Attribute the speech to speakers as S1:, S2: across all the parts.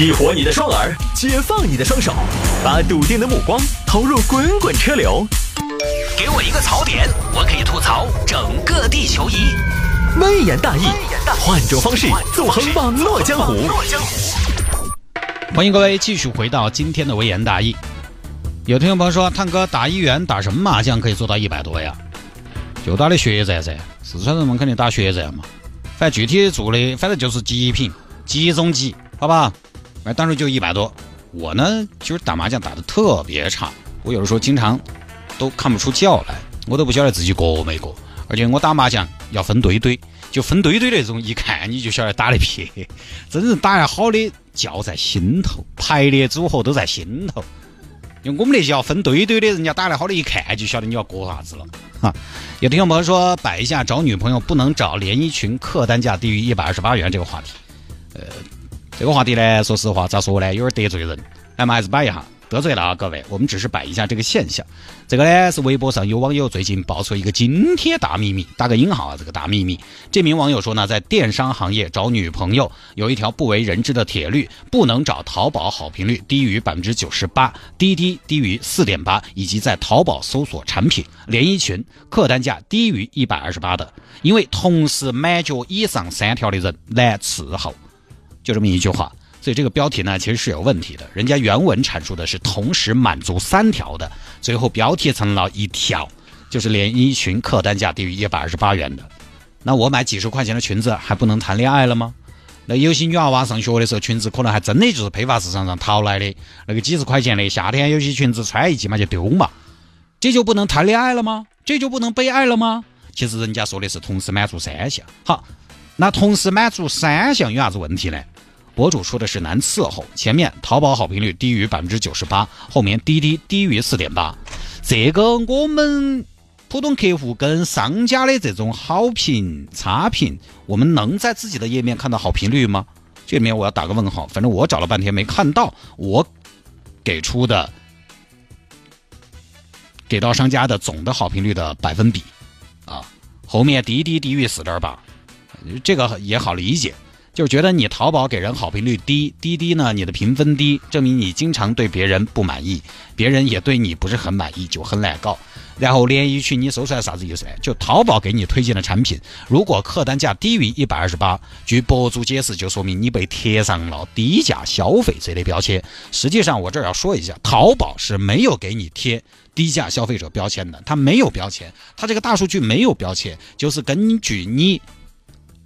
S1: 激活你的双耳，解放你的双手，把笃定的目光投入滚滚车流。给我一个槽点，我可以吐槽整个地球仪。微言大义，换种方式纵横网络江湖。
S2: 欢迎各位继续回到今天的微言大义。有听众朋友说，探哥打一元打什么麻将可以做到一百多呀？就打的血战噻，四川人们肯定打血战嘛。反正具体做的，反正就是极品、集中级，好吧？反正当时就一百多。我呢，其实打麻将打的特别差，我有的时候经常都看不出觉来，我都不晓得自己过没过。而且我打麻将要分堆堆，就分堆堆那种，一看你就晓得打的撇。真正打得好的叫在心头，排列组合都在心头。因为我们那些要分堆堆的，人家打得好的，一看就晓得你要过啥子了。哈，有听众朋友说摆一下找女朋友不能找连衣裙，客单价低于一百二十八元这个话题。呃，这个话题呢，说实话咋说呢，有点得罪人，那么还是摆一下。得罪了啊，各位，我们只是摆一下这个现象。这个呢是微博上有网友最近爆出一个惊天大秘密，打个引号啊，这个大秘密。这名网友说呢，在电商行业找女朋友有一条不为人知的铁律，不能找淘宝好评率低于百分之九十八，滴滴低于四点八，以及在淘宝搜索产品连衣裙客单价低于一百二十八的，因为同时满足以上三条的人难伺候。就这么一句话。所以这个标题呢，其实是有问题的。人家原文阐述的是同时满足三条的，最后标题成了一条，就是连衣裙客单价低于一百二十八元的。那我买几十块钱的裙子还不能谈恋爱了吗？那有些女娃娃上学的时候，裙子可能还真的就是批发市场上淘来的，那个几十块钱的，夏天有些裙子穿一季嘛就丢嘛，这就不能谈恋爱了吗？这就不能被爱了吗？其实人家说的是同时满足三项。好，那同时满足三项有啥子问题呢？博主说的是难伺候，前面淘宝好评率低于百分之九十八，后面滴滴低于四点八，这个我们普通客户跟商家的这种好评差评，我们能在自己的页面看到好评率吗？这里面我要打个问号，反正我找了半天没看到我给出的给到商家的总的好评率的百分比啊，后面滴滴低于四点八，这个也好理解。就是觉得你淘宝给人好评率低，滴滴呢你的评分低，证明你经常对别人不满意，别人也对你不是很满意，就很难搞。然后连衣裙你搜出来啥子意思呢？就淘宝给你推荐的产品，如果客单价低于一百二十八，据博主解释，就说明你被贴上了低价消费这类标签。实际上我这儿要说一下，淘宝是没有给你贴低价消费者标签的，它没有标签，它这个大数据没有标签，就是根据你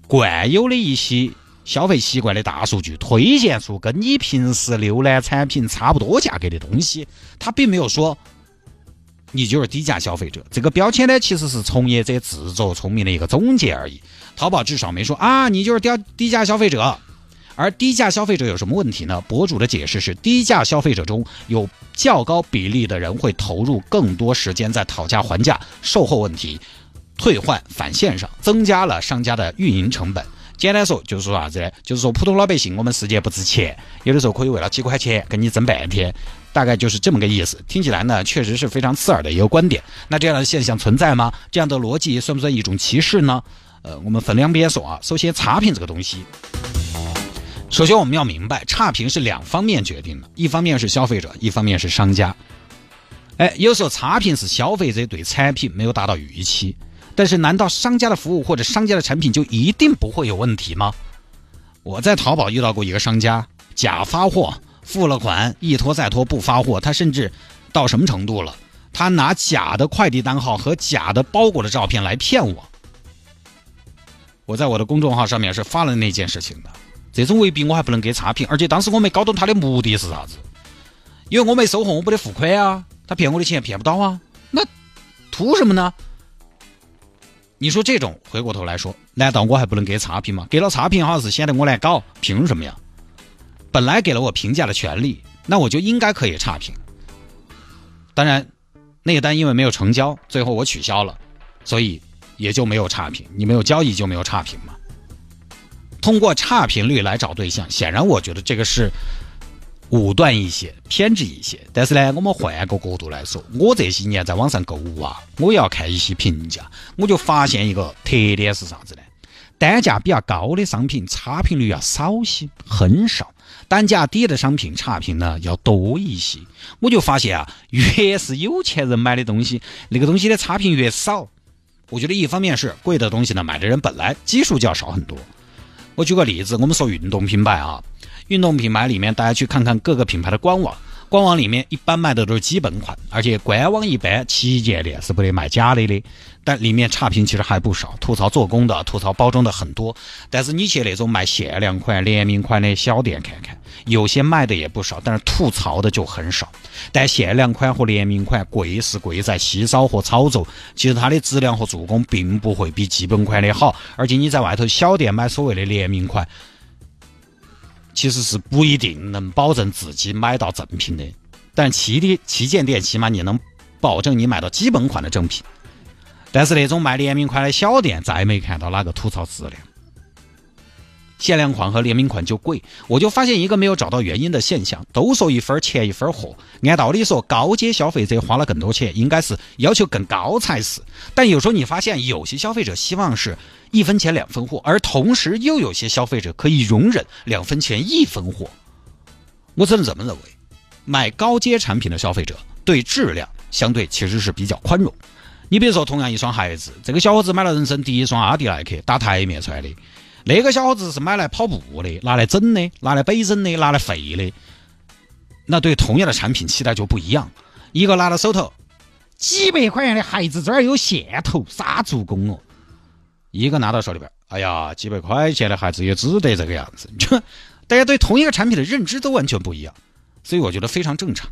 S2: 惯有的一些。消费习惯的大数据推荐出跟你平时浏览产品差不多价格的东西，它并没有说你就是低价消费者。这个标签呢，其实是从业者自作聪明的一个总结而已。淘宝至少没说啊，你就是低低价消费者。而低价消费者有什么问题呢？博主的解释是，低价消费者中有较高比例的人会投入更多时间在讨价还价、售后问题、退换返现上，增加了商家的运营成本。简单说就是说啥子呢？就是说普通老百姓我们世界不值钱，有的时候可以为了几块钱跟你争半天，大概就是这么个意思。听起来呢，确实是非常刺耳的一个观点。那这样的现象存在吗？这样的逻辑算不算一种歧视呢？呃，我们分两边说啊。首先，差评这个东西，首先我们要明白，差评是两方面决定的，一方面是消费者，一方面是商家。哎，有时候差评是消费者对产品没有达到预期。但是，难道商家的服务或者商家的产品就一定不会有问题吗？我在淘宝遇到过一个商家假发货，付了款一拖再拖不发货，他甚至到什么程度了？他拿假的快递单号和假的包裹的照片来骗我。我在我的公众号上面是发了那件事情的。这种未必我还不能给差评，而且当时我没搞懂他的目的是啥子，因为我没收货，我不得付款啊，他骗我的钱骗不到啊，那图什么呢？你说这种回过头来说，难道我还不能给差评吗？给了差评好像是显得我来搞，凭什么呀？本来给了我评价的权利，那我就应该可以差评。当然，那单因为没有成交，最后我取消了，所以也就没有差评。你没有交易就没有差评嘛？通过差评率来找对象，显然我觉得这个是。武断一些，偏执一些，但是呢，我们换个角度来说，我这些年在网上购物啊，我要看一些评价，我就发现一个特点是啥子呢？单价比较高的商品差评率要少些，很少，单价低的商品差评呢要多一些。我就发现啊，越是有钱人买的东西，那个东西的差评越少。我觉得一方面是贵的东西呢，买的人本来基数就要少很多。我举个例子，我们说运动品牌啊，运动品牌里面大家去看看各个品牌的官网。官网里面一般卖的都是基本款，而且官网一般旗舰店是不得卖假的的。但里面差评其实还不少，吐槽做工的、吐槽包装的很多。但是你去那种卖限量款、联名款的小店看看，有些卖的也不少，但是吐槽的就很少。但限量款和联名款贵是贵在稀少和炒作，其实它的质量和做工并不会比基本款的好。而且你在外头小店买所谓的联名款。其实是不一定能保证自己买到正品的，但旗的旗舰店起码你能保证你买到基本款的正品。但是那种卖联名款的小店，再没看到哪个吐槽质量。限量款和联名款就贵，我就发现一个没有找到原因的现象：都说一分钱一分货，按道理说高阶消费者花了更多钱，应该是要求更高才是。但有时候你发现有些消费者希望是一分钱两分货，而同时又有些消费者可以容忍两分钱一分货。我只能这么认为，买高阶产品的消费者对质量相对其实是比较宽容。你比如说，同样一双鞋子，这个小伙子买了人生第一双阿迪耐克，打台面穿的。那个小伙子是买来跑步的，拿来整的，拿来背整的，拿来废的。那对同样的产品期待就不一样。一个拿到手头几百块钱的孩子，这儿有线头，啥做工哦？一个拿到手里边，哎呀，几百块钱的孩子也只得这个样子。这 大家对同一个产品的认知都完全不一样，所以我觉得非常正常。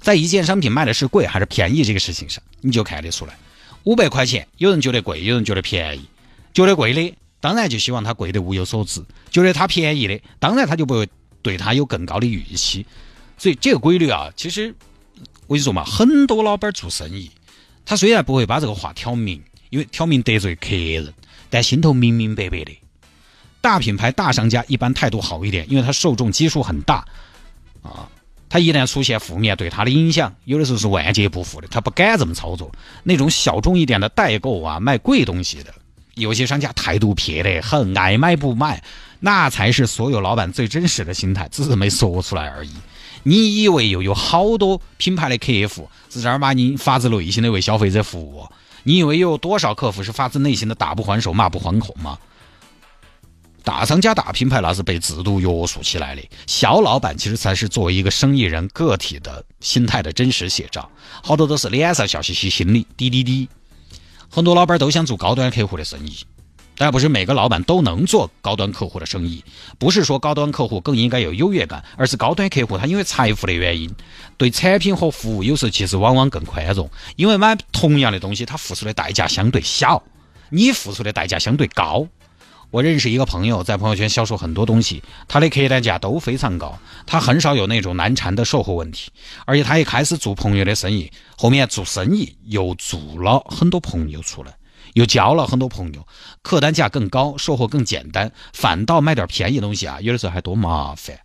S2: 在一件商品卖的是贵还是便宜这个事情上，你就看得出来。五百块钱，有人觉得贵，有人觉得便宜，觉得贵的。当然就希望它贵得物有所值，觉得它便宜的，当然他就不会对它有更高的预期。所以这个规律啊，其实我跟你说嘛，很多老板做生意，他虽然不会把这个话挑明，因为挑明得罪客人，但心头明明白白的。大品牌、大商家一般态度好一点，因为他受众基数很大啊。他一旦出现负面对他的影响，有的时候是万劫不复的，他不敢这么操作。那种小众一点的代购啊，卖贵东西的。有些商家态度撇得很，爱买不买，那才是所有老板最真实的心态，只是没说出来而已。你以为又有好多品牌的客户是正儿八经发自内心的为消费者服务？你以为又有多少客户是发自内心的打不还手、骂不还口吗？大商家、大品牌那是被制度约束起来的，小老板其实才是作为一个生意人个体的心态的真实写照。好多都是脸上笑嘻嘻，心里滴滴滴。很多老板都想做高端客户的生意，但不是每个老板都能做高端客户的生意。不是说高端客户更应该有优越感，而是高端客户他因为财富的原因，对产品和服务有时候其实往往更宽容。因为买同样的东西，他付出的代价相对小，你付出的代价相对高。我认识一个朋友，在朋友圈销售很多东西，他的客单价都非常高，他很少有那种难缠的售后问题，而且他一开始做朋友的生意，后面做生意又做了很多朋友出来，又交了很多朋友，客单价更高，售后更简单，反倒买点便宜东西啊，有的时候还多麻烦。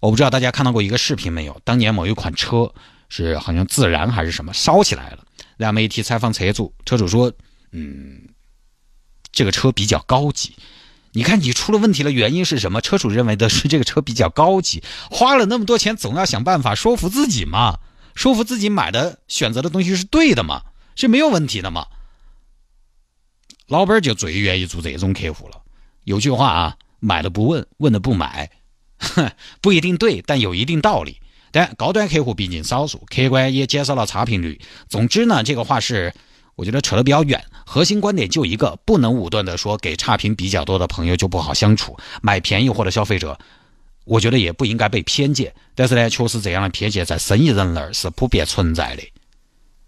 S2: 我不知道大家看到过一个视频没有？当年某一款车是好像自燃还是什么烧起来了，让媒体采访车主，车主说，嗯。这个车比较高级，你看你出了问题了，原因是什么？车主认为的是这个车比较高级，花了那么多钱，总要想办法说服自己嘛，说服自己买的选择的东西是对的嘛，是没有问题的嘛。老板就最愿意做这种客户了。有句话啊，买了不问，问了不买，哼，不一定对，但有一定道理。但高端客户毕竟少数，客观也减少了差评率。总之呢，这个话是。我觉得扯得比较远，核心观点就一个，不能武断的说给差评比较多的朋友就不好相处，买便宜货的消费者，我觉得也不应该被偏见。但是呢，确实这样的偏见在生意人那儿是普遍存在的，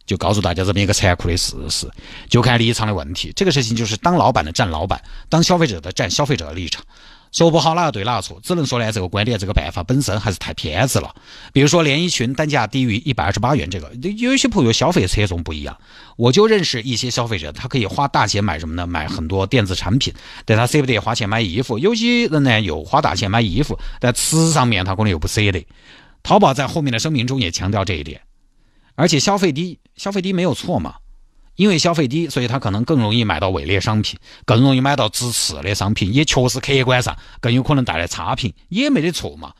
S2: 就告诉大家这么一个残酷的事实，就看立场的问题。这个事情就是当老板的站老板，当消费者的站消费者的立场。说不好哪个对哪个错，只能说呢，这个观点这个办法本身还是太偏执了。比如说连衣裙单价低于一百二十八元，这个有些朋友消费侧重不一样。我就认识一些消费者，他可以花大钱买什么呢？买很多电子产品，但他舍不得花钱买衣服。有些人呢又花大钱买衣服，但吃上面他可能又不舍得。淘宝在后面的声明中也强调这一点，而且消费低，消费低没有错嘛。因为消费低，所以他可能更容易买到伪劣商品，更容易买到直次的商品，也确实客观上更有可能带来差评，也没得错嘛。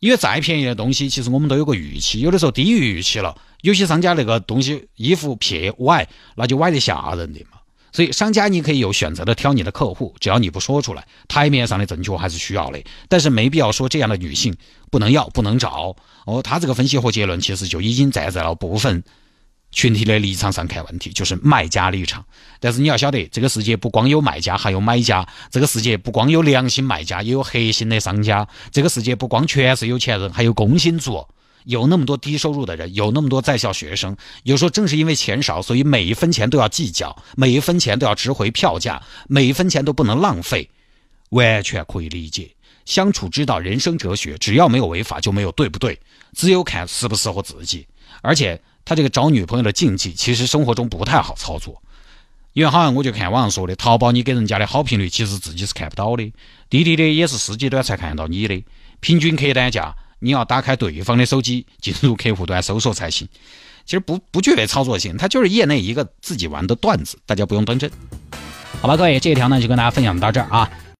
S2: 因为再便宜的东西，其实我们都有个预期，有的时候低于预期了，有些商家那个东西衣服撇歪，那就歪得吓人的嘛。所以商家你可以有选择的挑你的客户，只要你不说出来，台面上的正确还是需要的，但是没必要说这样的女性不能要、不能找。哦，他这个分析和结论其实就已经站在了部分。群体的立场上看问题，就是卖家立场。但是你要晓得，这个世界不光有卖家，还有买家；这个世界不光有良心卖家，也有黑心的商家；这个世界不光全是有钱人，还有工薪族，有那么多低收入的人，有那么多在校学生。有时候正是因为钱少，所以每一分钱都要计较，每一分钱都要值回票价，每一分钱都不能浪费，完全可以理解。相处之道，人生哲学，只要没有违法，就没有对不对，只有看适不适合自己，而且。他这个找女朋友的禁忌，其实生活中不太好操作，因为好像我就看网上说的，淘宝你给人家的好评率，其实自己是看不到的。滴滴的也是司机端才看到你的平均客单价，你要打开对方的手机进入客户端搜索才行。其实不不具备操作性，它就是业内一个自己玩的段子，大家不用当真。好吧，各位，这一条呢就跟大家分享到这儿啊。